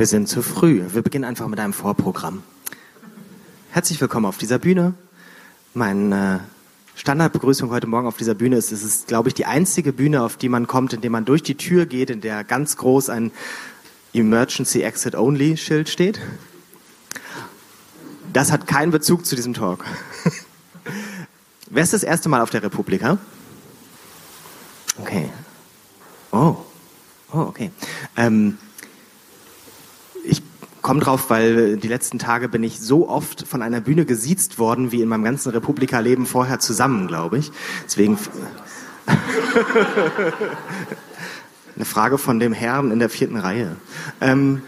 Wir sind zu früh. Wir beginnen einfach mit einem Vorprogramm. Herzlich willkommen auf dieser Bühne. Meine Standardbegrüßung heute Morgen auf dieser Bühne ist, es ist, glaube ich, die einzige Bühne, auf die man kommt, indem man durch die Tür geht, in der ganz groß ein Emergency Exit Only Schild steht. Das hat keinen Bezug zu diesem Talk. Wer ist das erste Mal auf der Republika? Okay. Oh. Oh, okay. Ähm, komme drauf, weil die letzten Tage bin ich so oft von einer Bühne gesiezt worden, wie in meinem ganzen Republika-Leben vorher zusammen, glaube ich. Deswegen eine Frage von dem Herrn in der vierten Reihe. Ähm,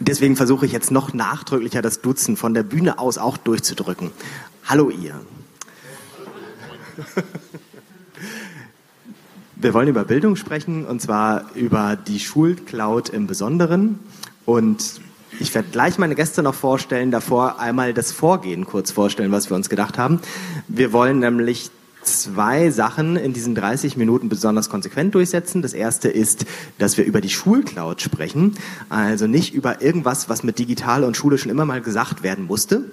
deswegen versuche ich jetzt noch nachdrücklicher das Duzen von der Bühne aus auch durchzudrücken. Hallo ihr. Wir wollen über Bildung sprechen und zwar über die Schulcloud im Besonderen. Und ich werde gleich meine Gäste noch vorstellen, davor einmal das Vorgehen kurz vorstellen, was wir uns gedacht haben. Wir wollen nämlich zwei Sachen in diesen 30 Minuten besonders konsequent durchsetzen. Das erste ist, dass wir über die Schulcloud sprechen, also nicht über irgendwas, was mit digital und Schule schon immer mal gesagt werden musste,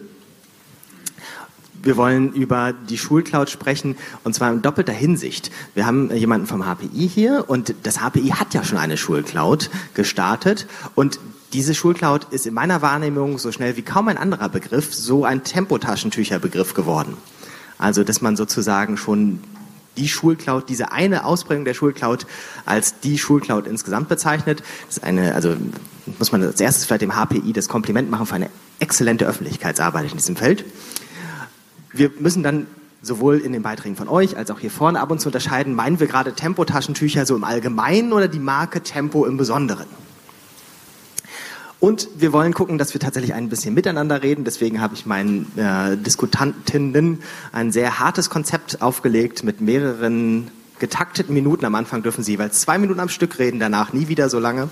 wir wollen über die Schulcloud sprechen und zwar in doppelter Hinsicht. Wir haben jemanden vom HPI hier und das HPI hat ja schon eine Schulcloud gestartet und diese Schulcloud ist in meiner Wahrnehmung so schnell wie kaum ein anderer Begriff so ein Tempotaschentücherbegriff geworden. Also, dass man sozusagen schon die Schulcloud, diese eine Ausprägung der Schulcloud als die Schulcloud insgesamt bezeichnet. Das ist eine, also muss man als erstes vielleicht dem HPI das Kompliment machen für eine exzellente Öffentlichkeitsarbeit in diesem Feld wir müssen dann sowohl in den Beiträgen von euch als auch hier vorne ab und zu unterscheiden, meinen wir gerade Tempo-Taschentücher so im Allgemeinen oder die Marke Tempo im Besonderen? Und wir wollen gucken, dass wir tatsächlich ein bisschen miteinander reden. Deswegen habe ich meinen äh, Diskutantinnen ein sehr hartes Konzept aufgelegt mit mehreren getakteten Minuten. Am Anfang dürfen Sie jeweils zwei Minuten am Stück reden, danach nie wieder so lange,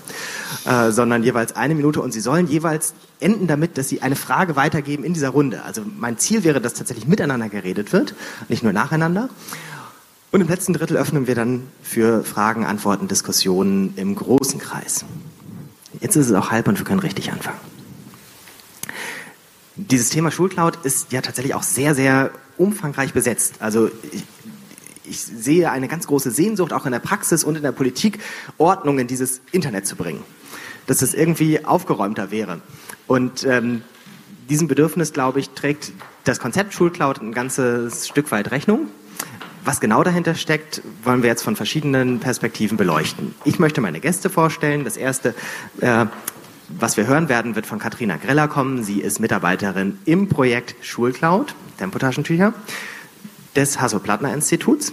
äh, sondern jeweils eine Minute. Und Sie sollen jeweils enden damit, dass Sie eine Frage weitergeben in dieser Runde. Also mein Ziel wäre, dass tatsächlich miteinander geredet wird, nicht nur nacheinander. Und im letzten Drittel öffnen wir dann für Fragen, Antworten, Diskussionen im großen Kreis. Jetzt ist es auch halb und wir können richtig anfangen. Dieses Thema Schulcloud ist ja tatsächlich auch sehr, sehr umfangreich besetzt. Also ich, ich sehe eine ganz große Sehnsucht, auch in der Praxis und in der Politik, Ordnung in dieses Internet zu bringen. Dass es irgendwie aufgeräumter wäre. Und ähm, diesem Bedürfnis, glaube ich, trägt das Konzept Schulcloud ein ganzes Stück weit Rechnung. Was genau dahinter steckt, wollen wir jetzt von verschiedenen Perspektiven beleuchten. Ich möchte meine Gäste vorstellen. Das erste, äh, was wir hören werden, wird von Katharina Greller kommen. Sie ist Mitarbeiterin im Projekt Schulcloud, Tempotaschentücher des Hasso-Plattner-Instituts.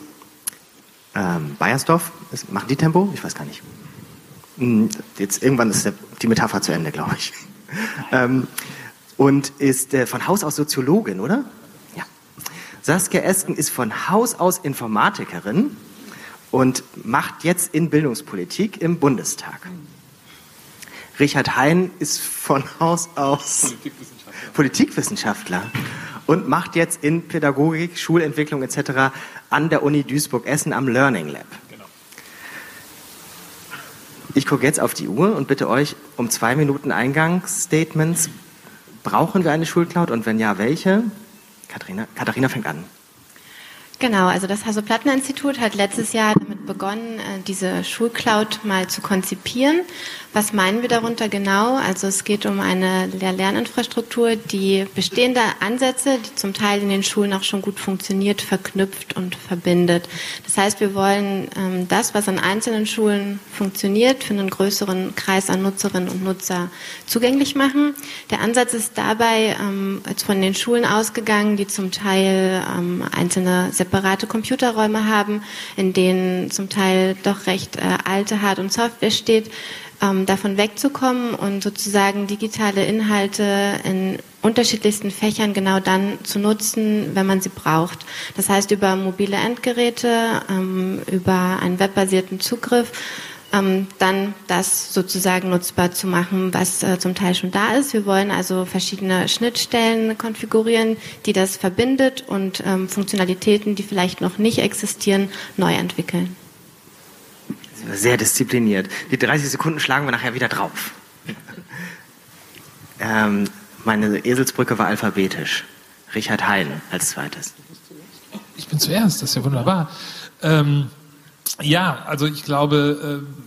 Ähm, Bayersdorf, machen die Tempo? Ich weiß gar nicht. Hm, jetzt irgendwann ist die Metapher zu Ende, glaube ich. Ähm, und ist äh, von Haus aus Soziologin, oder? Saskia Esken ist von Haus aus Informatikerin und macht jetzt in Bildungspolitik im Bundestag. Richard Hein ist von Haus aus Politikwissenschaftler. Politikwissenschaftler und macht jetzt in Pädagogik, Schulentwicklung etc. an der Uni Duisburg-Essen am Learning Lab. Genau. Ich gucke jetzt auf die Uhr und bitte euch um zwei Minuten Eingangsstatements. Brauchen wir eine Schulcloud und wenn ja, welche? Katharina, Katharina fängt an. Genau, also das Hasso-Plattner-Institut hat letztes Jahr damit begonnen, äh, diese Schulcloud mal zu konzipieren. Was meinen wir darunter genau? Also es geht um eine Lehr-Lerninfrastruktur, die bestehende Ansätze, die zum Teil in den Schulen auch schon gut funktioniert, verknüpft und verbindet. Das heißt, wir wollen ähm, das, was an einzelnen Schulen funktioniert, für einen größeren Kreis an Nutzerinnen und Nutzer zugänglich machen. Der Ansatz ist dabei ähm, jetzt von den Schulen ausgegangen, die zum Teil ähm, einzelne separate Computerräume haben, in denen zum Teil doch recht äh, alte Hard- und Software steht, ähm, davon wegzukommen und sozusagen digitale Inhalte in unterschiedlichsten Fächern genau dann zu nutzen, wenn man sie braucht. Das heißt über mobile Endgeräte, ähm, über einen webbasierten Zugriff, ähm, dann das sozusagen nutzbar zu machen, was äh, zum Teil schon da ist. Wir wollen also verschiedene Schnittstellen konfigurieren, die das verbindet und ähm, Funktionalitäten, die vielleicht noch nicht existieren, neu entwickeln. Sehr diszipliniert. Die 30 Sekunden schlagen wir nachher wieder drauf. ähm, meine Eselsbrücke war alphabetisch. Richard Hein als zweites. Ich bin zuerst, das ist ja wunderbar. Ähm, ja, also ich glaube, äh,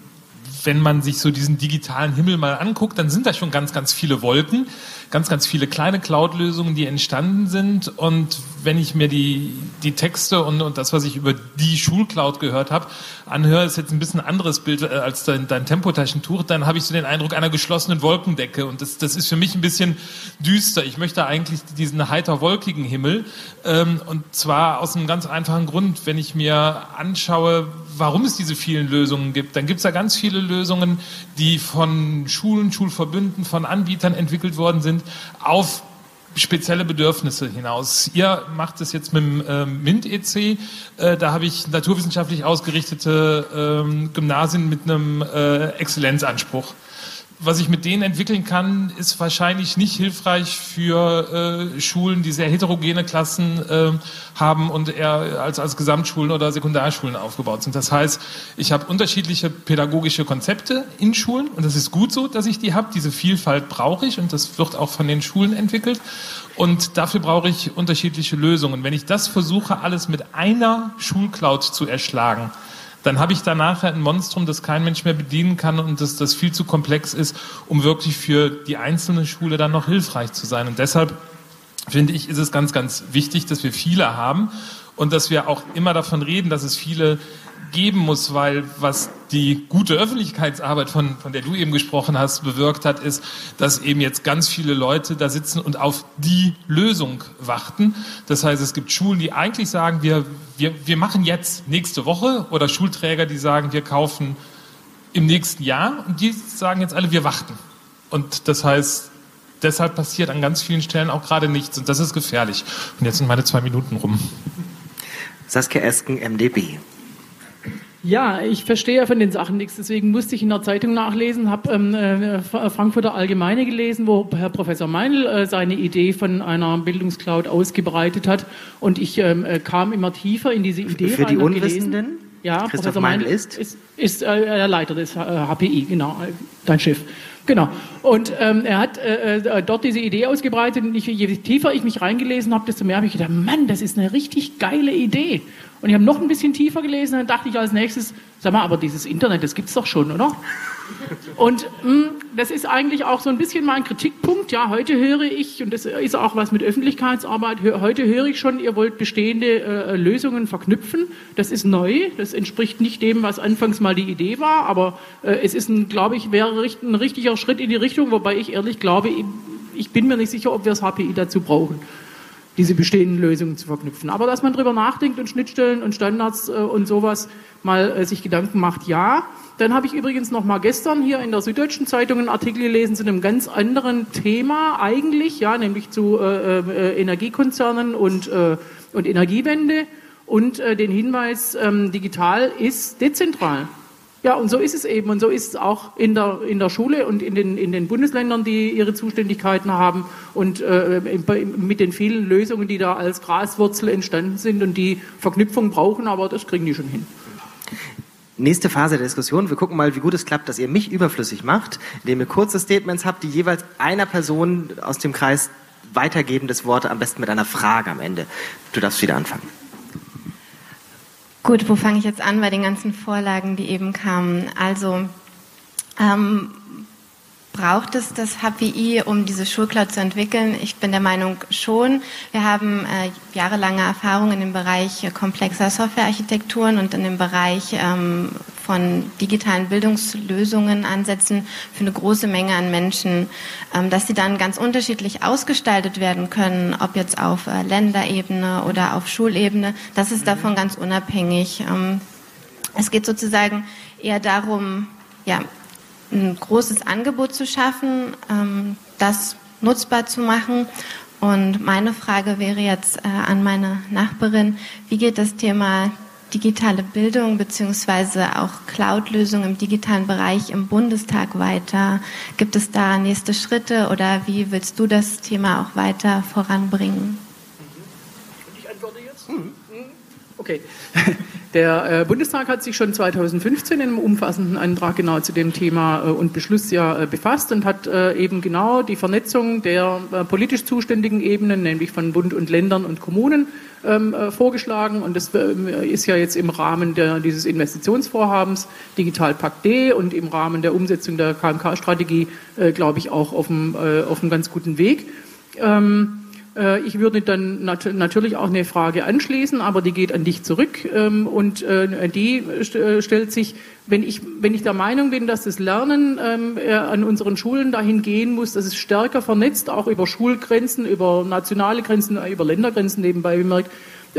wenn man sich so diesen digitalen Himmel mal anguckt, dann sind da schon ganz, ganz viele Wolken, ganz, ganz viele kleine Cloud-Lösungen, die entstanden sind. Und wenn ich mir die, die Texte und, und das, was ich über die Schulcloud gehört habe, anhöre, ist jetzt ein bisschen anderes Bild äh, als dein, dein Tempotaschentuch, dann habe ich so den Eindruck einer geschlossenen Wolkendecke. Und das, das ist für mich ein bisschen düster. Ich möchte eigentlich diesen heiter wolkigen Himmel. Ähm, und zwar aus einem ganz einfachen Grund, wenn ich mir anschaue, warum es diese vielen Lösungen gibt, dann gibt es ja ganz viele Lösungen, die von Schulen, Schulverbünden, von Anbietern entwickelt worden sind, auf spezielle Bedürfnisse hinaus. Ihr macht es jetzt mit dem äh, MINT-EC. Äh, da habe ich naturwissenschaftlich ausgerichtete äh, Gymnasien mit einem äh, Exzellenzanspruch was ich mit denen entwickeln kann, ist wahrscheinlich nicht hilfreich für äh, Schulen, die sehr heterogene Klassen äh, haben und eher als, als Gesamtschulen oder Sekundarschulen aufgebaut sind. Das heißt, ich habe unterschiedliche pädagogische Konzepte in Schulen und das ist gut so, dass ich die habe. Diese Vielfalt brauche ich und das wird auch von den Schulen entwickelt. Und dafür brauche ich unterschiedliche Lösungen. Wenn ich das versuche, alles mit einer Schulcloud zu erschlagen, dann habe ich danach ein Monstrum, das kein Mensch mehr bedienen kann und das, das viel zu komplex ist, um wirklich für die einzelne Schule dann noch hilfreich zu sein. Und deshalb finde ich, ist es ganz, ganz wichtig, dass wir viele haben und dass wir auch immer davon reden, dass es viele geben muss, weil was die gute Öffentlichkeitsarbeit, von, von der du eben gesprochen hast, bewirkt hat, ist, dass eben jetzt ganz viele Leute da sitzen und auf die Lösung warten. Das heißt, es gibt Schulen, die eigentlich sagen, wir, wir, wir machen jetzt nächste Woche oder Schulträger, die sagen, wir kaufen im nächsten Jahr und die sagen jetzt alle, wir warten. Und das heißt, deshalb passiert an ganz vielen Stellen auch gerade nichts und das ist gefährlich. Und jetzt sind meine zwei Minuten rum. Saskia Esken, MDB. Ja, ich verstehe ja von den Sachen nichts, deswegen musste ich in der Zeitung nachlesen, habe ähm, äh, Frankfurter Allgemeine gelesen, wo Herr Professor Meinl äh, seine Idee von einer Bildungscloud ausgebreitet hat und ich ähm, äh, kam immer tiefer in diese Idee. Für die Unwissenden? Ja, Christoph Professor Meinl ist? Ist, ist äh, der Leiter des HPI, genau, dein Chef. Genau. Und ähm, er hat äh, äh, dort diese Idee ausgebreitet und ich, je tiefer ich mich reingelesen habe, desto mehr habe ich gedacht, Mann, das ist eine richtig geile Idee. Und ich habe noch ein bisschen tiefer gelesen, dann dachte ich als nächstes, sag mal, aber dieses Internet, das gibt's doch schon, oder? Und mh, hm, das ist eigentlich auch so ein bisschen mein Kritikpunkt. Ja, heute höre ich, und das ist auch was mit Öffentlichkeitsarbeit, heute höre ich schon, ihr wollt bestehende äh, Lösungen verknüpfen. Das ist neu, das entspricht nicht dem, was anfangs mal die Idee war, aber äh, es ist, glaube ich, wäre ein richtiger Schritt in die Richtung, wobei ich ehrlich glaube, ich bin mir nicht sicher, ob wir das HPI dazu brauchen diese bestehenden Lösungen zu verknüpfen. Aber dass man darüber nachdenkt und Schnittstellen und Standards äh, und sowas mal äh, sich Gedanken macht, ja. Dann habe ich übrigens noch mal gestern hier in der Süddeutschen Zeitung einen Artikel gelesen zu einem ganz anderen Thema eigentlich, ja, nämlich zu äh, äh Energiekonzernen und, äh, und Energiewende und äh, den Hinweis, ähm, digital ist dezentral. Ja, und so ist es eben. Und so ist es auch in der, in der Schule und in den, in den Bundesländern, die ihre Zuständigkeiten haben und äh, mit den vielen Lösungen, die da als Graswurzel entstanden sind und die Verknüpfung brauchen, aber das kriegen die schon hin. Nächste Phase der Diskussion. Wir gucken mal, wie gut es klappt, dass ihr mich überflüssig macht, indem ihr kurze Statements habt, die jeweils einer Person aus dem Kreis weitergeben, das Wort am besten mit einer Frage am Ende. Du darfst wieder anfangen. Gut, wo fange ich jetzt an bei den ganzen Vorlagen, die eben kamen? Also ähm, braucht es das HPI, um diese Schulcloud zu entwickeln? Ich bin der Meinung schon. Wir haben äh, jahrelange Erfahrung in dem Bereich komplexer Softwarearchitekturen und in dem Bereich ähm, von digitalen Bildungslösungen ansetzen für eine große Menge an Menschen, ähm, dass sie dann ganz unterschiedlich ausgestaltet werden können, ob jetzt auf äh, Länderebene oder auf Schulebene, das ist davon ganz unabhängig. Ähm, es geht sozusagen eher darum, ja, ein großes Angebot zu schaffen, ähm, das nutzbar zu machen. Und meine Frage wäre jetzt äh, an meine Nachbarin, wie geht das Thema digitale Bildung beziehungsweise auch Cloud-Lösungen im digitalen Bereich im Bundestag weiter? Gibt es da nächste Schritte oder wie willst du das Thema auch weiter voranbringen? Ich antworte jetzt. Mhm. Okay. Der äh, Bundestag hat sich schon 2015 in einem umfassenden Antrag genau zu dem Thema äh, und Beschluss ja äh, befasst und hat äh, eben genau die Vernetzung der äh, politisch zuständigen Ebenen, nämlich von Bund und Ländern und Kommunen, ähm, äh, vorgeschlagen. Und das ist ja jetzt im Rahmen der, dieses Investitionsvorhabens Digitalpakt D und im Rahmen der Umsetzung der KMK-Strategie, glaube ich, auch auf einem, ganz guten Weg. Ähm, äh, ich würde dann nat natürlich auch eine Frage anschließen, aber die geht an dich zurück ähm, und äh, die äh, stellt sich, wenn ich, wenn ich der Meinung bin, dass das Lernen ähm, an unseren Schulen dahin gehen muss, dass es stärker vernetzt, auch über Schulgrenzen, über nationale Grenzen, über Ländergrenzen nebenbei bemerkt,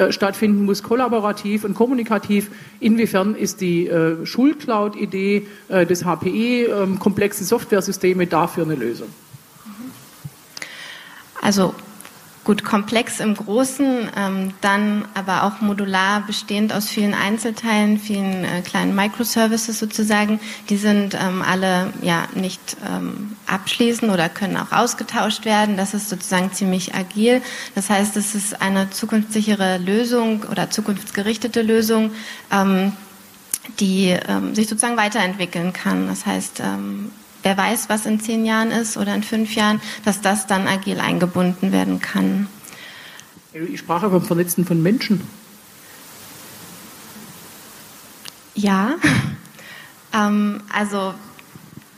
stattfinden muss, kollaborativ und kommunikativ. Inwiefern ist die äh, Schulcloud-Idee äh, des HPI, äh, komplexe Softwaresysteme, dafür eine Lösung? Also Gut, komplex im Großen, ähm, dann aber auch modular, bestehend aus vielen Einzelteilen, vielen äh, kleinen Microservices sozusagen. Die sind ähm, alle ja nicht ähm, abschließend oder können auch ausgetauscht werden. Das ist sozusagen ziemlich agil. Das heißt, es ist eine zukunftssichere Lösung oder zukunftsgerichtete Lösung, ähm, die ähm, sich sozusagen weiterentwickeln kann. Das heißt, ähm, wer weiß, was in zehn Jahren ist oder in fünf Jahren, dass das dann agil eingebunden werden kann. Ich sprach aber vom Vernetzen von Menschen. Ja, ähm, also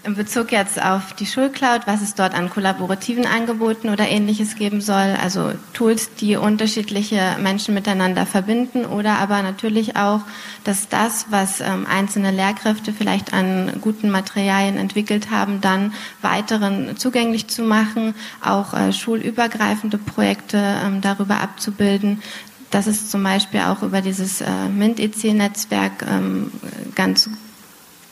in Bezug jetzt auf die Schulcloud, was es dort an kollaborativen Angeboten oder ähnliches geben soll, also Tools, die unterschiedliche Menschen miteinander verbinden oder aber natürlich auch, dass das, was ähm, einzelne Lehrkräfte vielleicht an guten Materialien entwickelt haben, dann weiteren zugänglich zu machen, auch äh, schulübergreifende Projekte ähm, darüber abzubilden. Das ist zum Beispiel auch über dieses äh, MINT-EC-Netzwerk ähm, ganz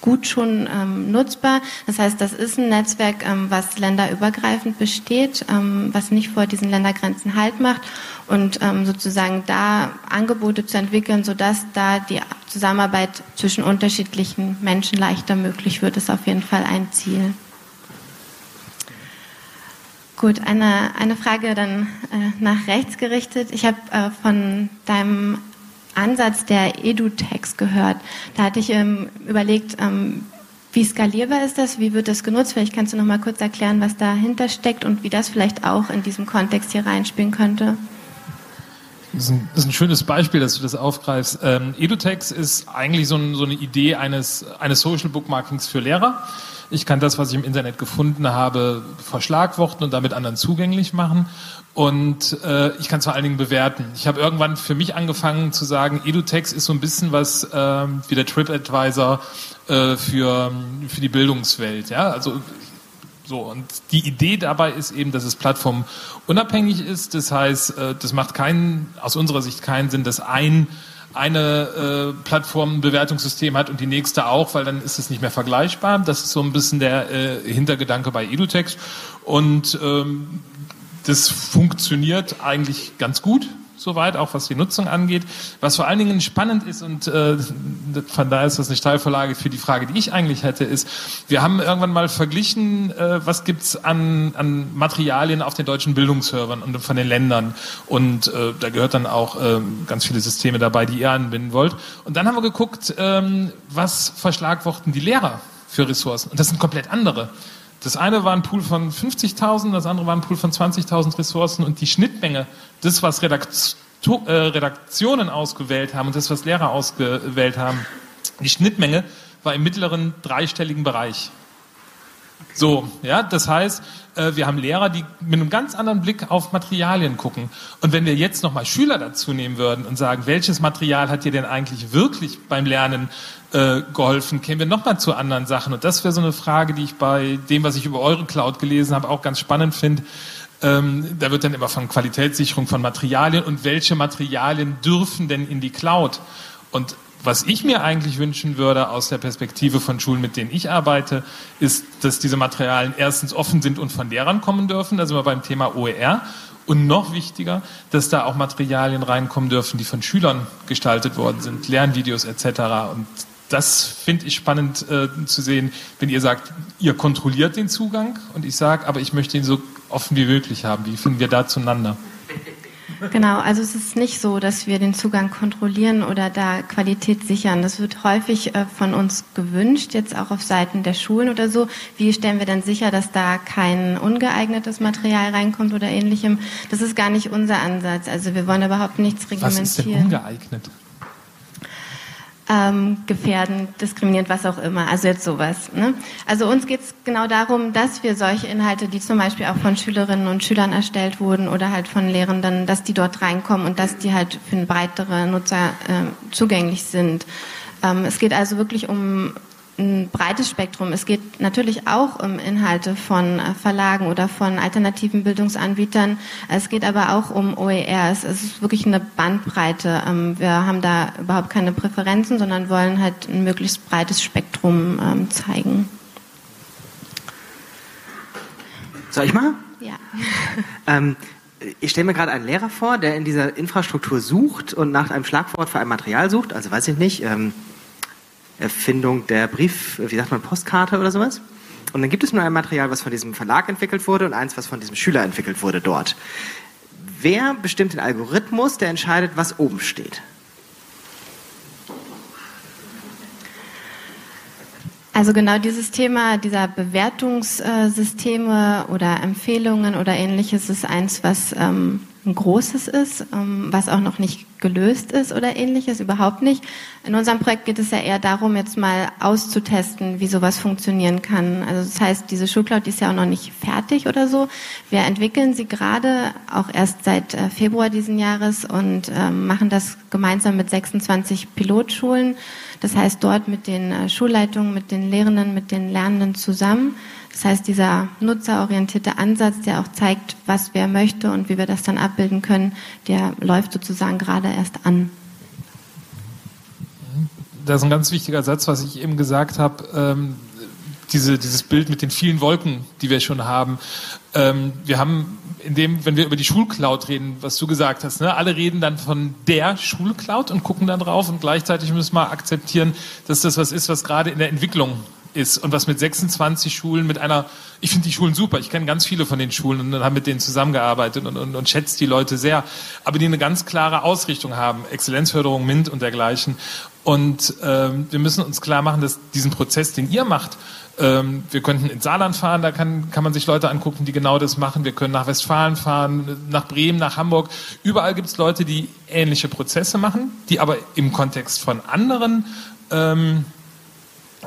gut schon ähm, nutzbar. Das heißt, das ist ein Netzwerk, ähm, was länderübergreifend besteht, ähm, was nicht vor diesen Ländergrenzen Halt macht und ähm, sozusagen da Angebote zu entwickeln, sodass da die Zusammenarbeit zwischen unterschiedlichen Menschen leichter möglich wird, ist auf jeden Fall ein Ziel. Gut, eine, eine Frage dann äh, nach rechts gerichtet. Ich habe äh, von deinem Ansatz der EduText gehört. Da hatte ich ähm, überlegt, ähm, wie skalierbar ist das? Wie wird das genutzt? Vielleicht kannst du noch mal kurz erklären, was dahinter steckt und wie das vielleicht auch in diesem Kontext hier reinspielen könnte. Das ist, ein, das ist ein schönes Beispiel, dass du das aufgreifst. Ähm, EduText ist eigentlich so, ein, so, eine Idee eines, eines Social Bookmarkings für Lehrer. Ich kann das, was ich im Internet gefunden habe, verschlagworten und damit anderen zugänglich machen. Und äh, ich kann es vor allen Dingen bewerten. Ich habe irgendwann für mich angefangen zu sagen, EduText ist so ein bisschen was äh, wie der TripAdvisor äh, für, für die Bildungswelt. Ja? Also so, und die Idee dabei ist eben, dass es plattformunabhängig ist. Das heißt, äh, das macht keinen, aus unserer Sicht keinen Sinn, dass ein eine äh, Plattform ein Bewertungssystem hat und die nächste auch, weil dann ist es nicht mehr vergleichbar. Das ist so ein bisschen der äh, Hintergedanke bei EduText. Und ähm, das funktioniert eigentlich ganz gut soweit, auch was die Nutzung angeht. Was vor allen Dingen spannend ist, und äh, von daher ist das eine Steilvorlage für die Frage, die ich eigentlich hätte, ist, wir haben irgendwann mal verglichen, äh, was gibt's an, an Materialien auf den deutschen Bildungsservern und von den Ländern. Und äh, da gehört dann auch äh, ganz viele Systeme dabei, die ihr anbinden wollt. Und dann haben wir geguckt, ähm, was verschlagworten die Lehrer für Ressourcen. Und das sind komplett andere. Das eine war ein Pool von 50.000, das andere war ein Pool von 20.000 Ressourcen und die Schnittmenge, das, was äh, Redaktionen ausgewählt haben und das, was Lehrer ausgewählt haben, die Schnittmenge war im mittleren dreistelligen Bereich. So, ja, das heißt, äh, wir haben Lehrer, die mit einem ganz anderen Blick auf Materialien gucken. Und wenn wir jetzt nochmal Schüler dazu nehmen würden und sagen, welches Material hat dir denn eigentlich wirklich beim Lernen äh, geholfen, kämen wir nochmal zu anderen Sachen. Und das wäre so eine Frage, die ich bei dem, was ich über eure Cloud gelesen habe, auch ganz spannend finde. Ähm, da wird dann immer von Qualitätssicherung von Materialien und welche Materialien dürfen denn in die Cloud? Und was ich mir eigentlich wünschen würde aus der Perspektive von Schulen, mit denen ich arbeite, ist, dass diese Materialien erstens offen sind und von Lehrern kommen dürfen. Da sind wir beim Thema OER. Und noch wichtiger, dass da auch Materialien reinkommen dürfen, die von Schülern gestaltet worden sind, Lernvideos etc. Und das finde ich spannend äh, zu sehen, wenn ihr sagt, ihr kontrolliert den Zugang und ich sage, aber ich möchte ihn so offen wie möglich haben. Wie finden wir da zueinander? Genau, also es ist nicht so, dass wir den Zugang kontrollieren oder da Qualität sichern. Das wird häufig äh, von uns gewünscht, jetzt auch auf Seiten der Schulen oder so. Wie stellen wir denn sicher, dass da kein ungeeignetes Material reinkommt oder ähnlichem? Das ist gar nicht unser Ansatz. Also wir wollen überhaupt nichts reglementieren. Was ist denn ungeeignet? Ähm, gefährden, diskriminierend, was auch immer. Also jetzt sowas. Ne? Also uns geht es genau darum, dass wir solche Inhalte, die zum Beispiel auch von Schülerinnen und Schülern erstellt wurden oder halt von Lehrenden, dass die dort reinkommen und dass die halt für breitere Nutzer äh, zugänglich sind. Ähm, es geht also wirklich um ein breites Spektrum. Es geht natürlich auch um Inhalte von äh, Verlagen oder von alternativen Bildungsanbietern. Es geht aber auch um OERs. Es ist wirklich eine Bandbreite. Ähm, wir haben da überhaupt keine Präferenzen, sondern wollen halt ein möglichst breites Spektrum ähm, zeigen. Soll ich mal? Ja. ähm, ich stelle mir gerade einen Lehrer vor, der in dieser Infrastruktur sucht und nach einem Schlagwort für ein Material sucht. Also weiß ich nicht. Ähm, Erfindung der Brief, wie sagt man, Postkarte oder sowas. Und dann gibt es nur ein Material, was von diesem Verlag entwickelt wurde und eins, was von diesem Schüler entwickelt wurde dort. Wer bestimmt den Algorithmus, der entscheidet, was oben steht? Also genau dieses Thema dieser Bewertungssysteme oder Empfehlungen oder ähnliches ist eins, was ähm, ein großes ist, ähm, was auch noch nicht gelöst ist oder ähnliches, überhaupt nicht. In unserem Projekt geht es ja eher darum, jetzt mal auszutesten, wie sowas funktionieren kann. Also das heißt, diese Schulcloud ist ja auch noch nicht fertig oder so. Wir entwickeln sie gerade auch erst seit äh, Februar diesen Jahres und ähm, machen das gemeinsam mit 26 Pilotschulen. Das heißt, dort mit den äh, Schulleitungen, mit den Lehrenden, mit den Lernenden zusammen das heißt, dieser nutzerorientierte Ansatz, der auch zeigt, was wer möchte und wie wir das dann abbilden können, der läuft sozusagen gerade erst an. Das ist ein ganz wichtiger Satz, was ich eben gesagt habe. Ähm, diese, dieses Bild mit den vielen Wolken, die wir schon haben. Ähm, wir haben in dem, wenn wir über die Schulcloud reden, was du gesagt hast, ne, alle reden dann von der Schulcloud und gucken dann drauf und gleichzeitig müssen wir akzeptieren, dass das was ist, was gerade in der Entwicklung ist und was mit 26 Schulen, mit einer, ich finde die Schulen super, ich kenne ganz viele von den Schulen und habe mit denen zusammengearbeitet und, und, und schätze die Leute sehr, aber die eine ganz klare Ausrichtung haben, Exzellenzförderung, MINT und dergleichen. Und ähm, wir müssen uns klar machen, dass diesen Prozess, den ihr macht, ähm, wir könnten ins Saarland fahren, da kann, kann man sich Leute angucken, die genau das machen. Wir können nach Westfalen fahren, nach Bremen, nach Hamburg. Überall gibt es Leute, die ähnliche Prozesse machen, die aber im Kontext von anderen ähm,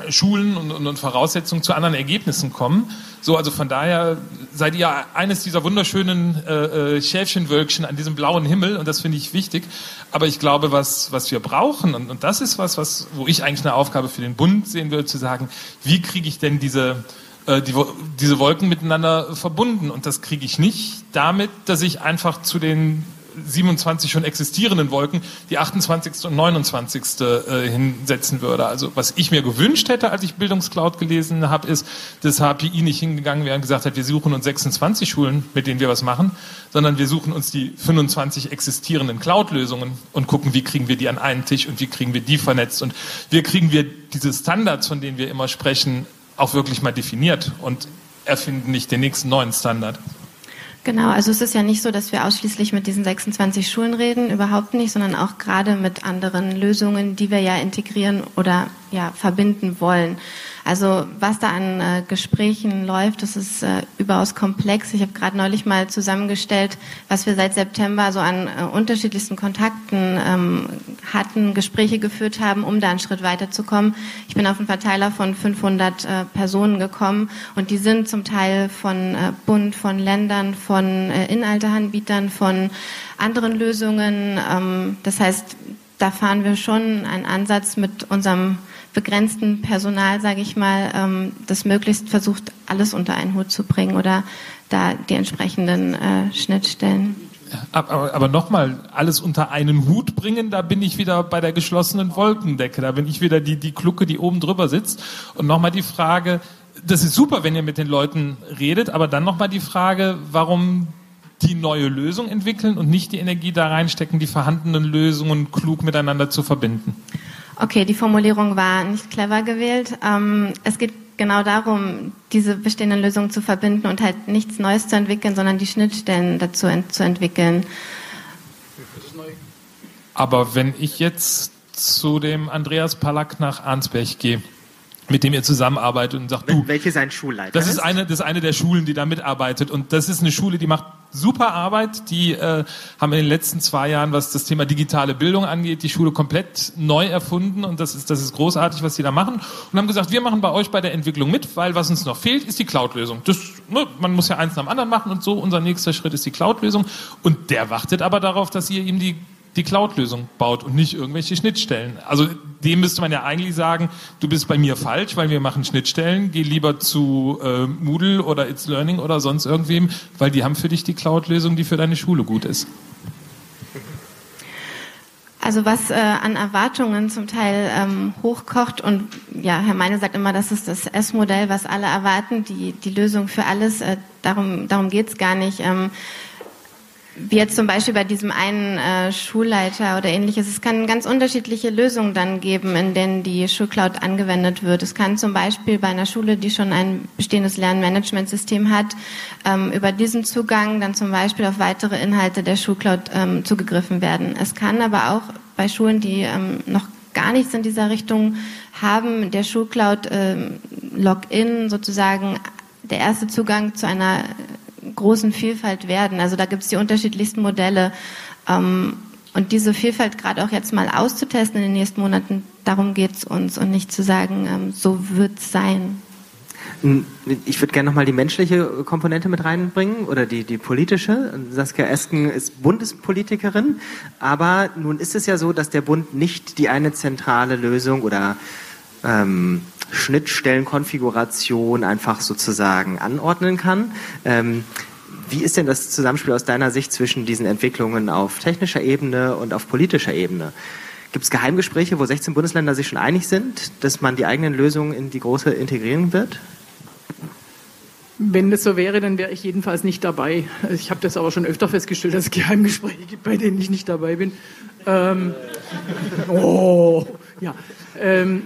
Schulen und, und, und, Voraussetzungen zu anderen Ergebnissen kommen. So, also von daher seid ihr eines dieser wunderschönen äh, äh, Schäfchenwölkchen an diesem blauen Himmel und das finde ich wichtig. Aber ich glaube, was, was wir brauchen, und, und das ist was, was, wo ich eigentlich eine Aufgabe für den Bund sehen würde, zu sagen, wie kriege ich denn diese, äh, die, diese Wolken miteinander verbunden? Und das kriege ich nicht damit, dass ich einfach zu den 27 schon existierenden Wolken die 28. und 29. Äh, hinsetzen würde. Also was ich mir gewünscht hätte, als ich Bildungscloud gelesen habe, ist, dass HPI nicht hingegangen wäre und gesagt hat, wir suchen uns 26 Schulen, mit denen wir was machen, sondern wir suchen uns die 25 existierenden Cloud-Lösungen und gucken, wie kriegen wir die an einen Tisch und wie kriegen wir die vernetzt und wie kriegen wir diese Standards, von denen wir immer sprechen, auch wirklich mal definiert und erfinden nicht den nächsten neuen Standard. Genau, also es ist ja nicht so, dass wir ausschließlich mit diesen 26 Schulen reden, überhaupt nicht, sondern auch gerade mit anderen Lösungen, die wir ja integrieren oder ja verbinden wollen. Also was da an äh, Gesprächen läuft, das ist äh, überaus komplex. Ich habe gerade neulich mal zusammengestellt, was wir seit September so an äh, unterschiedlichsten Kontakten ähm, hatten, Gespräche geführt haben, um da einen Schritt weiterzukommen. Ich bin auf einen Verteiler von 500 äh, Personen gekommen und die sind zum Teil von äh, Bund, von Ländern, von äh, Inhalteanbietern, von anderen Lösungen. Ähm, das heißt, da fahren wir schon einen Ansatz mit unserem begrenzten Personal, sage ich mal, ähm, das möglichst versucht, alles unter einen Hut zu bringen oder da die entsprechenden äh, Schnittstellen. Aber, aber nochmal, alles unter einen Hut bringen, da bin ich wieder bei der geschlossenen Wolkendecke. Da bin ich wieder die, die Klucke, die oben drüber sitzt. Und nochmal die Frage, das ist super, wenn ihr mit den Leuten redet, aber dann nochmal die Frage, warum die neue Lösung entwickeln und nicht die Energie da reinstecken, die vorhandenen Lösungen klug miteinander zu verbinden. Okay, die Formulierung war nicht clever gewählt. Ähm, es geht genau darum, diese bestehenden Lösungen zu verbinden und halt nichts Neues zu entwickeln, sondern die Schnittstellen dazu ent zu entwickeln. Aber wenn ich jetzt zu dem Andreas Palack nach Arnsberg gehe, mit dem ihr zusammenarbeitet und sagt, du, welche sein Schulleiter das ist eine, das ist eine der Schulen, die da mitarbeitet und das ist eine Schule, die macht super Arbeit. Die äh, haben in den letzten zwei Jahren, was das Thema digitale Bildung angeht, die Schule komplett neu erfunden und das ist das ist großartig, was die da machen und haben gesagt, wir machen bei euch bei der Entwicklung mit, weil was uns noch fehlt, ist die Cloud-Lösung. Ne, man muss ja eins nach dem anderen machen und so. Unser nächster Schritt ist die Cloud-Lösung und der wartet aber darauf, dass ihr ihm die die Cloud-Lösung baut und nicht irgendwelche Schnittstellen. Also dem müsste man ja eigentlich sagen, du bist bei mir falsch, weil wir machen Schnittstellen, geh lieber zu äh, Moodle oder It's Learning oder sonst irgendwem, weil die haben für dich die Cloud-Lösung, die für deine Schule gut ist. Also was äh, an Erwartungen zum Teil ähm, hochkocht und ja, Herr Meine sagt immer, das ist das S-Modell, was alle erwarten, die, die Lösung für alles, äh, darum, darum geht's gar nicht. Ähm, wie jetzt zum Beispiel bei diesem einen äh, Schulleiter oder ähnliches. Es kann ganz unterschiedliche Lösungen dann geben, in denen die Schulcloud angewendet wird. Es kann zum Beispiel bei einer Schule, die schon ein bestehendes Lernmanagementsystem hat, ähm, über diesen Zugang dann zum Beispiel auf weitere Inhalte der Schulcloud ähm, zugegriffen werden. Es kann aber auch bei Schulen, die ähm, noch gar nichts in dieser Richtung haben, der Schulcloud ähm, sozusagen der erste Zugang zu einer großen Vielfalt werden. Also da gibt es die unterschiedlichsten Modelle. Ähm, und diese Vielfalt gerade auch jetzt mal auszutesten in den nächsten Monaten, darum geht es uns und nicht zu sagen, ähm, so wird es sein. Ich würde gerne nochmal die menschliche Komponente mit reinbringen oder die, die politische. Saskia Esken ist Bundespolitikerin, aber nun ist es ja so, dass der Bund nicht die eine zentrale Lösung oder ähm, Schnittstellenkonfiguration einfach sozusagen anordnen kann. Ähm, wie ist denn das Zusammenspiel aus deiner Sicht zwischen diesen Entwicklungen auf technischer Ebene und auf politischer Ebene? Gibt es Geheimgespräche, wo 16 Bundesländer sich schon einig sind, dass man die eigenen Lösungen in die große integrieren wird? Wenn das so wäre, dann wäre ich jedenfalls nicht dabei. Ich habe das aber schon öfter festgestellt, dass es Geheimgespräche gibt, bei denen ich nicht dabei bin. Ähm, oh, ja. Ähm,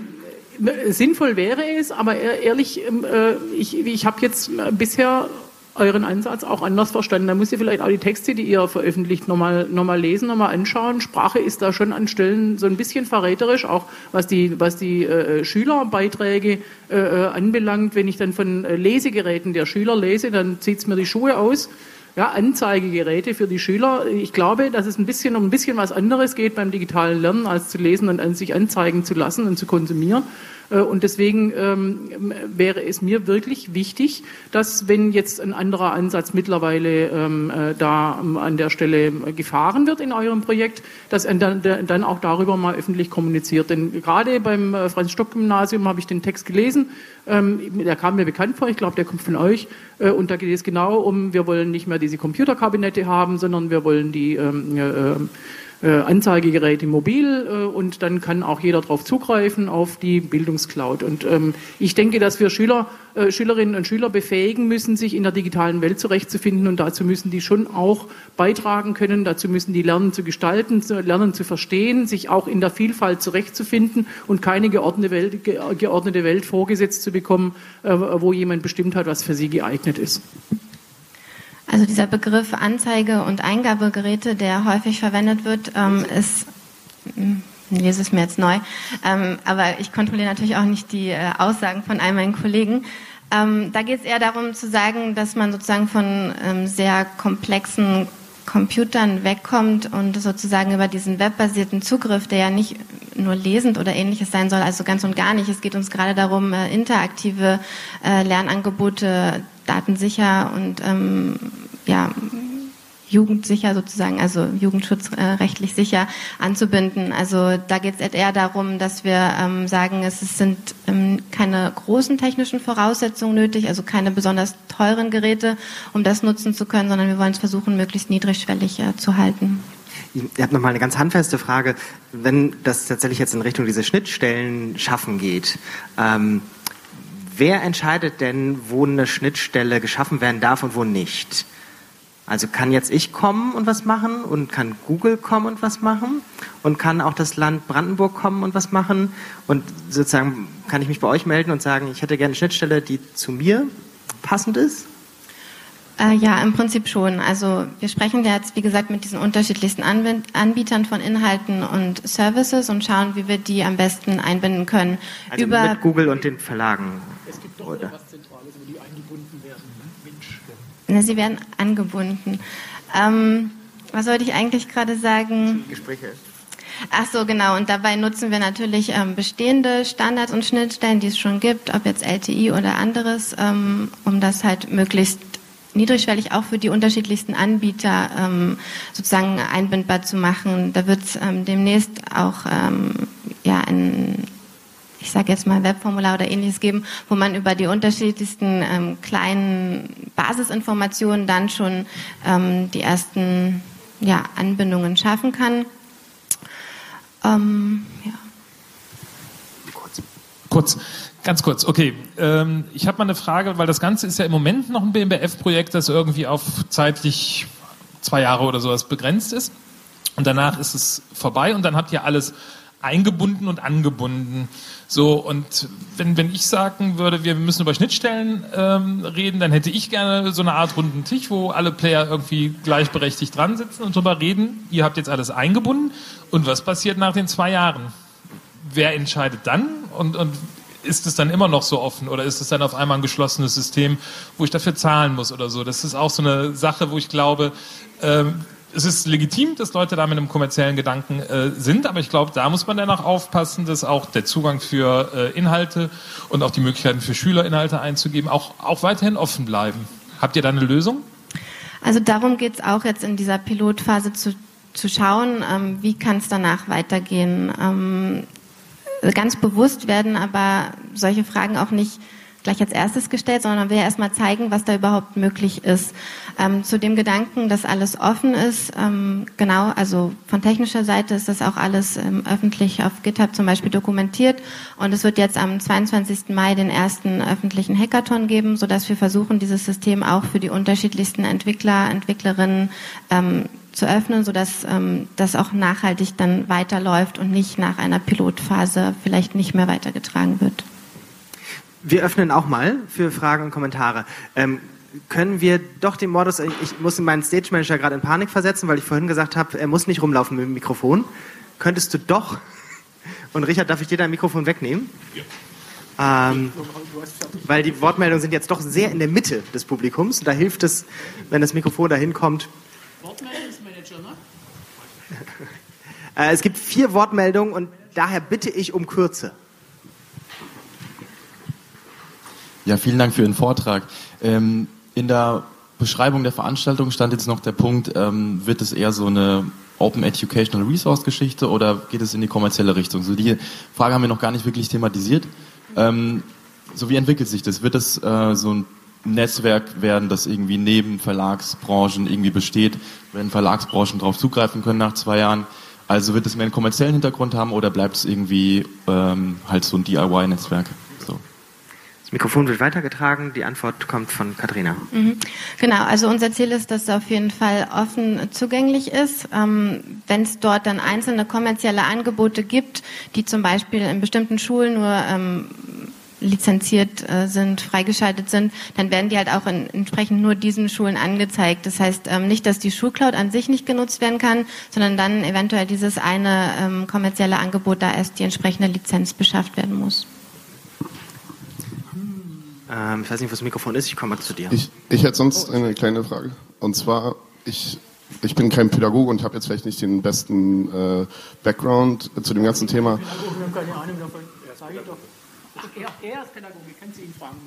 sinnvoll wäre es, aber ehrlich, ähm, äh, ich, ich habe jetzt äh, bisher euren Ansatz auch anders verstanden. Da müsst ihr vielleicht auch die Texte, die ihr veröffentlicht, nochmal noch mal lesen, nochmal anschauen. Sprache ist da schon an Stellen so ein bisschen verräterisch, auch was die, was die äh, Schülerbeiträge äh, äh anbelangt. Wenn ich dann von Lesegeräten der Schüler lese, dann zieht's mir die Schuhe aus ja, Anzeigegeräte für die Schüler. Ich glaube, dass es ein bisschen um ein bisschen was anderes geht beim digitalen Lernen, als zu lesen und an sich anzeigen zu lassen und zu konsumieren. Äh, und deswegen ähm, wäre es mir wirklich wichtig, dass wenn jetzt ein anderer Ansatz mittlerweile ähm, äh, da ähm, an der Stelle gefahren wird in eurem Projekt, dass er dann, dann auch darüber mal öffentlich kommuniziert. Denn gerade beim äh, Franz-Stock-Gymnasium habe ich den Text gelesen. Ähm, der kam mir bekannt vor, ich glaube, der kommt von euch. Und da geht es genau um, wir wollen nicht mehr diese Computerkabinette haben, sondern wir wollen die ähm, äh, äh, Anzeigegeräte mobil äh, und dann kann auch jeder darauf zugreifen auf die Bildungscloud. Und ähm, ich denke, dass wir Schüler, äh, Schülerinnen und Schüler befähigen müssen, sich in der digitalen Welt zurechtzufinden und dazu müssen die schon auch beitragen können. Dazu müssen die lernen zu gestalten, zu, lernen zu verstehen, sich auch in der Vielfalt zurechtzufinden und keine geordnete Welt, geordnete Welt vorgesetzt zu bekommen, äh, wo jemand bestimmt hat, was für sie geeignet ist. Also dieser Begriff Anzeige- und Eingabegeräte, der häufig verwendet wird, ähm, ist, hm, ich lese es mir jetzt neu, ähm, aber ich kontrolliere natürlich auch nicht die äh, Aussagen von all meinen Kollegen. Ähm, da geht es eher darum zu sagen, dass man sozusagen von ähm, sehr komplexen Computern wegkommt und sozusagen über diesen webbasierten Zugriff, der ja nicht nur lesend oder ähnliches sein soll, also ganz und gar nicht. Es geht uns gerade darum, äh, interaktive äh, Lernangebote datensicher und ähm, ja, jugendsicher sozusagen, also jugendschutzrechtlich sicher anzubinden. Also da geht es eher darum, dass wir ähm, sagen, es sind ähm, keine großen technischen Voraussetzungen nötig, also keine besonders teuren Geräte, um das nutzen zu können, sondern wir wollen es versuchen, möglichst niedrigschwellig äh, zu halten. Ich habe nochmal eine ganz handfeste Frage. Wenn das tatsächlich jetzt in Richtung diese Schnittstellen schaffen geht, ähm, wer entscheidet denn, wo eine Schnittstelle geschaffen werden darf und wo nicht? Also kann jetzt ich kommen und was machen und kann Google kommen und was machen und kann auch das Land Brandenburg kommen und was machen und sozusagen kann ich mich bei euch melden und sagen, ich hätte gerne eine Schnittstelle, die zu mir passend ist? Äh, ja, im Prinzip schon. Also wir sprechen jetzt, wie gesagt, mit diesen unterschiedlichsten Anbietern von Inhalten und Services und schauen, wie wir die am besten einbinden können. Also Über mit Google und den Verlagen. Es gibt doch oder? was Zentrales, wo die eingebunden werden. Ne? Mensch. Na, sie werden angebunden. Ähm, was wollte ich eigentlich gerade sagen? Gespräche. Ach so, genau. Und dabei nutzen wir natürlich ähm, bestehende Standards und Schnittstellen, die es schon gibt, ob jetzt LTI oder anderes, ähm, um das halt möglichst niedrigschwellig auch für die unterschiedlichsten Anbieter ähm, sozusagen einbindbar zu machen. Da wird es ähm, demnächst auch ähm, ja ein ich sage jetzt mal Webformular oder ähnliches geben, wo man über die unterschiedlichsten ähm, kleinen Basisinformationen dann schon ähm, die ersten ja, Anbindungen schaffen kann. Ähm, ja. Kurz. Kurz. Ganz kurz, okay. Ähm, ich habe mal eine Frage, weil das Ganze ist ja im Moment noch ein BMBF-Projekt, das irgendwie auf zeitlich zwei Jahre oder sowas begrenzt ist. Und danach ist es vorbei und dann habt ihr alles eingebunden und angebunden. So, und wenn, wenn ich sagen würde, wir müssen über Schnittstellen ähm, reden, dann hätte ich gerne so eine Art runden Tisch, wo alle Player irgendwie gleichberechtigt dran sitzen und drüber reden. Ihr habt jetzt alles eingebunden. Und was passiert nach den zwei Jahren? Wer entscheidet dann? Und, und ist es dann immer noch so offen oder ist es dann auf einmal ein geschlossenes System, wo ich dafür zahlen muss oder so? Das ist auch so eine Sache, wo ich glaube, ähm, es ist legitim, dass Leute da mit einem kommerziellen Gedanken äh, sind, aber ich glaube, da muss man dann auch aufpassen, dass auch der Zugang für äh, Inhalte und auch die Möglichkeiten für Schüler Inhalte einzugeben auch, auch weiterhin offen bleiben. Habt ihr da eine Lösung? Also darum geht es auch jetzt in dieser Pilotphase zu, zu schauen, ähm, wie kann es danach weitergehen. Ähm, Ganz bewusst werden aber solche Fragen auch nicht gleich als erstes gestellt, sondern wir erstmal zeigen, was da überhaupt möglich ist. Ähm, zu dem Gedanken, dass alles offen ist, ähm, genau, also von technischer Seite ist das auch alles ähm, öffentlich auf GitHub zum Beispiel dokumentiert und es wird jetzt am 22. Mai den ersten öffentlichen Hackathon geben, sodass wir versuchen, dieses System auch für die unterschiedlichsten Entwickler, Entwicklerinnen ähm, zu öffnen, sodass ähm, das auch nachhaltig dann weiterläuft und nicht nach einer Pilotphase vielleicht nicht mehr weitergetragen wird. Wir öffnen auch mal für Fragen und Kommentare. Ähm, können wir doch den Modus, ich muss meinen Stage Manager gerade in Panik versetzen, weil ich vorhin gesagt habe, er muss nicht rumlaufen mit dem Mikrofon. Könntest du doch, und Richard, darf ich dir dein Mikrofon wegnehmen? Ja. Ähm, weil die Wortmeldungen sind jetzt doch sehr in der Mitte des Publikums. Da hilft es, wenn das Mikrofon dahin kommt. Wortmeldung Manager, ne? Äh, es gibt vier Wortmeldungen und daher bitte ich um Kürze. Ja, vielen Dank für Ihren Vortrag. Ähm, in der Beschreibung der Veranstaltung stand jetzt noch der Punkt, ähm, wird es eher so eine Open Educational Resource Geschichte oder geht es in die kommerzielle Richtung? So die Frage haben wir noch gar nicht wirklich thematisiert. Ähm, so wie entwickelt sich das? Wird es äh, so ein Netzwerk werden, das irgendwie neben Verlagsbranchen irgendwie besteht, wenn Verlagsbranchen darauf zugreifen können nach zwei Jahren. Also wird es mehr einen kommerziellen Hintergrund haben oder bleibt es irgendwie ähm, halt so ein DIY-Netzwerk? So. Das Mikrofon wird weitergetragen, die Antwort kommt von Katharina. Mhm. Genau, also unser Ziel ist, dass es auf jeden Fall offen zugänglich ist. Ähm, Wenn es dort dann einzelne kommerzielle Angebote gibt, die zum Beispiel in bestimmten Schulen nur ähm, lizenziert äh, sind, freigeschaltet sind, dann werden die halt auch in, entsprechend nur diesen Schulen angezeigt. Das heißt ähm, nicht, dass die Schulcloud an sich nicht genutzt werden kann, sondern dann eventuell dieses eine ähm, kommerzielle Angebot da erst die entsprechende Lizenz beschafft werden muss. Ähm, ich weiß nicht, was das Mikrofon ist, ich komme mal zu dir. Ich, ich hätte sonst eine kleine Frage. Und zwar, ich ich bin kein Pädagoge und habe jetzt vielleicht nicht den besten äh, Background zu dem ganzen Thema. Pädagogen haben keine Ahnung davon. Ja, sage ich doch. Er, ist Pädagoge, kannst du ihn fragen.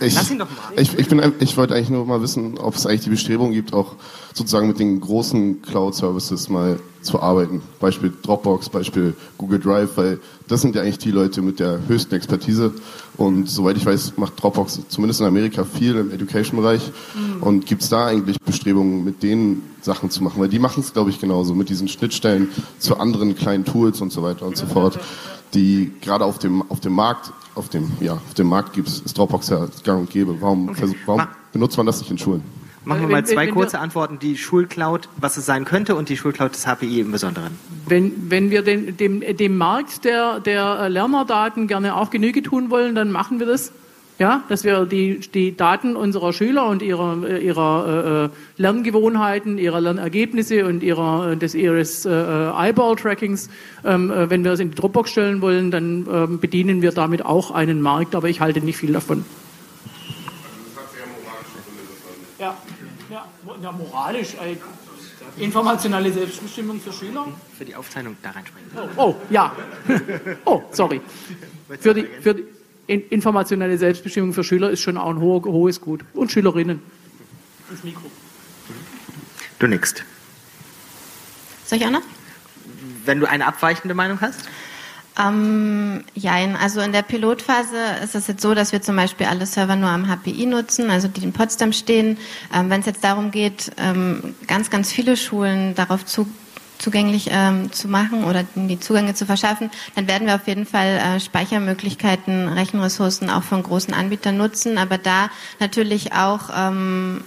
ich, Lass ihn doch mal. Ich, ich, bin, ich wollte eigentlich nur mal wissen, ob es eigentlich die Bestrebung gibt, auch sozusagen mit den großen Cloud-Services mal zu arbeiten. Beispiel Dropbox, Beispiel Google Drive, weil das sind ja eigentlich die Leute mit der höchsten Expertise. Und soweit ich weiß, macht Dropbox zumindest in Amerika viel im Education-Bereich. Mhm. Und gibt es da eigentlich Bestrebungen, mit denen Sachen zu machen? Weil die machen es, glaube ich, genauso, mit diesen Schnittstellen zu anderen kleinen Tools und so weiter und so fort die gerade auf dem, auf dem Markt, auf dem, ja, auf dem Markt gibt, ist Dropbox ja gang und gäbe. Warum, okay. warum benutzt man das nicht in Schulen? Machen wir mal zwei kurze Antworten. Die Schulcloud, was es sein könnte, und die Schulcloud des HPI im Besonderen. Wenn, wenn wir den, dem, dem Markt der, der Lernerdaten gerne auch Genüge tun wollen, dann machen wir das. Ja, dass wir die, die Daten unserer Schüler und ihrer, äh, ihrer äh, Lerngewohnheiten, ihrer Lernergebnisse und ihrer, äh, des, ihres äh, Eyeball-Trackings, ähm, äh, wenn wir es in die Dropbox stellen wollen, dann äh, bedienen wir damit auch einen Markt, aber ich halte nicht viel davon. Ja, ja, ja moralisch. Informationelle Selbstbestimmung für Schüler? Für die Aufzeichnung da reinsprechen. Oh, oh ja. oh, sorry. Für die, für die informationelle Selbstbestimmung für Schüler ist schon auch ein ho hohes Gut. Und Schülerinnen. Das Mikro. Du nickst. Soll ich auch noch? Wenn du eine abweichende Meinung hast? Ähm, ja, also in der Pilotphase ist es jetzt so, dass wir zum Beispiel alle Server nur am HPI nutzen, also die in Potsdam stehen. Ähm, Wenn es jetzt darum geht, ähm, ganz, ganz viele Schulen darauf zu, zugänglich ähm, zu machen oder die Zugänge zu verschaffen, dann werden wir auf jeden Fall äh, Speichermöglichkeiten, Rechenressourcen auch von großen Anbietern nutzen, aber da natürlich auch ähm,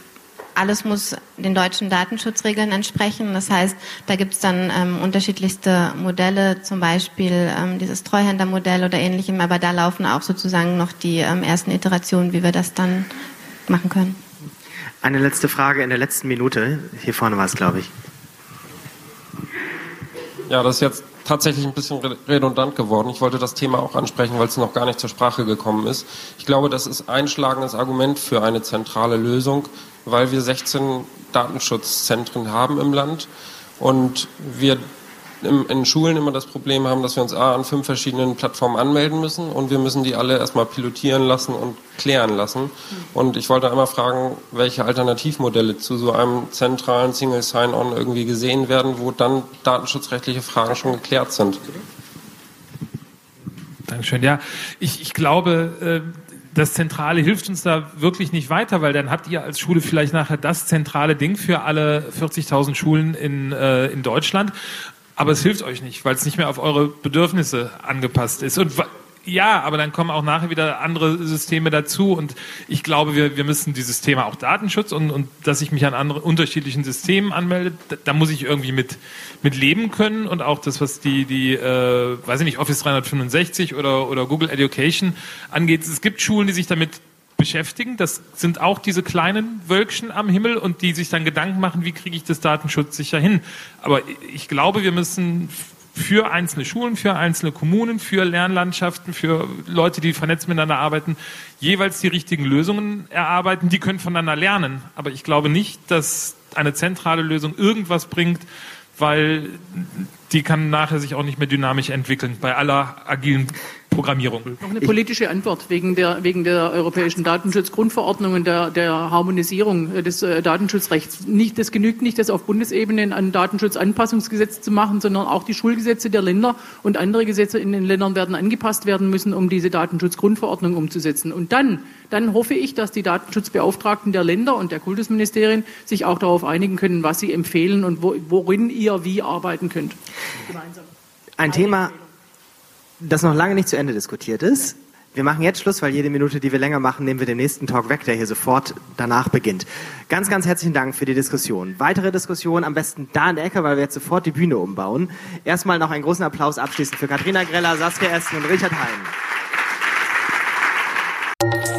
alles muss den deutschen Datenschutzregeln entsprechen. Das heißt, da gibt es dann ähm, unterschiedlichste Modelle, zum Beispiel ähm, dieses Treuhändermodell oder ähnlichem, aber da laufen auch sozusagen noch die ähm, ersten Iterationen, wie wir das dann machen können. Eine letzte Frage in der letzten Minute. Hier vorne war es, glaube ich. Ja, das ist jetzt tatsächlich ein bisschen redundant geworden. Ich wollte das Thema auch ansprechen, weil es noch gar nicht zur Sprache gekommen ist. Ich glaube, das ist ein schlagendes Argument für eine zentrale Lösung, weil wir 16 Datenschutzzentren haben im Land und wir in Schulen immer das Problem haben, dass wir uns A, an fünf verschiedenen Plattformen anmelden müssen und wir müssen die alle erstmal pilotieren lassen und klären lassen. Und ich wollte einmal fragen, welche Alternativmodelle zu so einem zentralen Single Sign-On irgendwie gesehen werden, wo dann datenschutzrechtliche Fragen schon geklärt sind. Dankeschön. Ja, ich, ich glaube, äh das Zentrale hilft uns da wirklich nicht weiter, weil dann habt ihr als Schule vielleicht nachher das zentrale Ding für alle 40.000 Schulen in, äh, in Deutschland. Aber es hilft euch nicht, weil es nicht mehr auf eure Bedürfnisse angepasst ist. Und ja, aber dann kommen auch nachher wieder andere Systeme dazu und ich glaube, wir, wir müssen dieses Thema auch Datenschutz und, und dass ich mich an anderen unterschiedlichen Systemen anmelde, da, da muss ich irgendwie mit, mit leben können und auch das, was die, die äh, weiß ich nicht, Office 365 oder, oder Google Education angeht. Es gibt Schulen, die sich damit beschäftigen. Das sind auch diese kleinen Wölkchen am Himmel und die sich dann Gedanken machen, wie kriege ich das Datenschutz sicher hin. Aber ich glaube, wir müssen für einzelne Schulen, für einzelne Kommunen, für Lernlandschaften, für Leute, die vernetzt miteinander arbeiten, jeweils die richtigen Lösungen erarbeiten. Die können voneinander lernen. Aber ich glaube nicht, dass eine zentrale Lösung irgendwas bringt, weil die kann nachher sich auch nicht mehr dynamisch entwickeln bei aller agilen Programmierung. Noch eine politische Antwort wegen der, wegen der europäischen Datenschutzgrundverordnung und der, der Harmonisierung des äh, Datenschutzrechts. Nicht, das genügt nicht, das auf Bundesebene ein Datenschutzanpassungsgesetz zu machen, sondern auch die Schulgesetze der Länder und andere Gesetze in den Ländern werden angepasst werden müssen, um diese Datenschutzgrundverordnung umzusetzen. Und dann, dann hoffe ich, dass die Datenschutzbeauftragten der Länder und der Kultusministerien sich auch darauf einigen können, was sie empfehlen und wo, worin ihr wie arbeiten könnt. Ein Thema, das noch lange nicht zu Ende diskutiert ist. Wir machen jetzt Schluss, weil jede Minute, die wir länger machen, nehmen wir den nächsten Talk weg, der hier sofort danach beginnt. Ganz, ganz herzlichen Dank für die Diskussion. Weitere Diskussionen am besten da in der Ecke, weil wir jetzt sofort die Bühne umbauen. Erstmal noch einen großen Applaus abschließend für Katrina Greller, Saskia Essen und Richard Hein. Applaus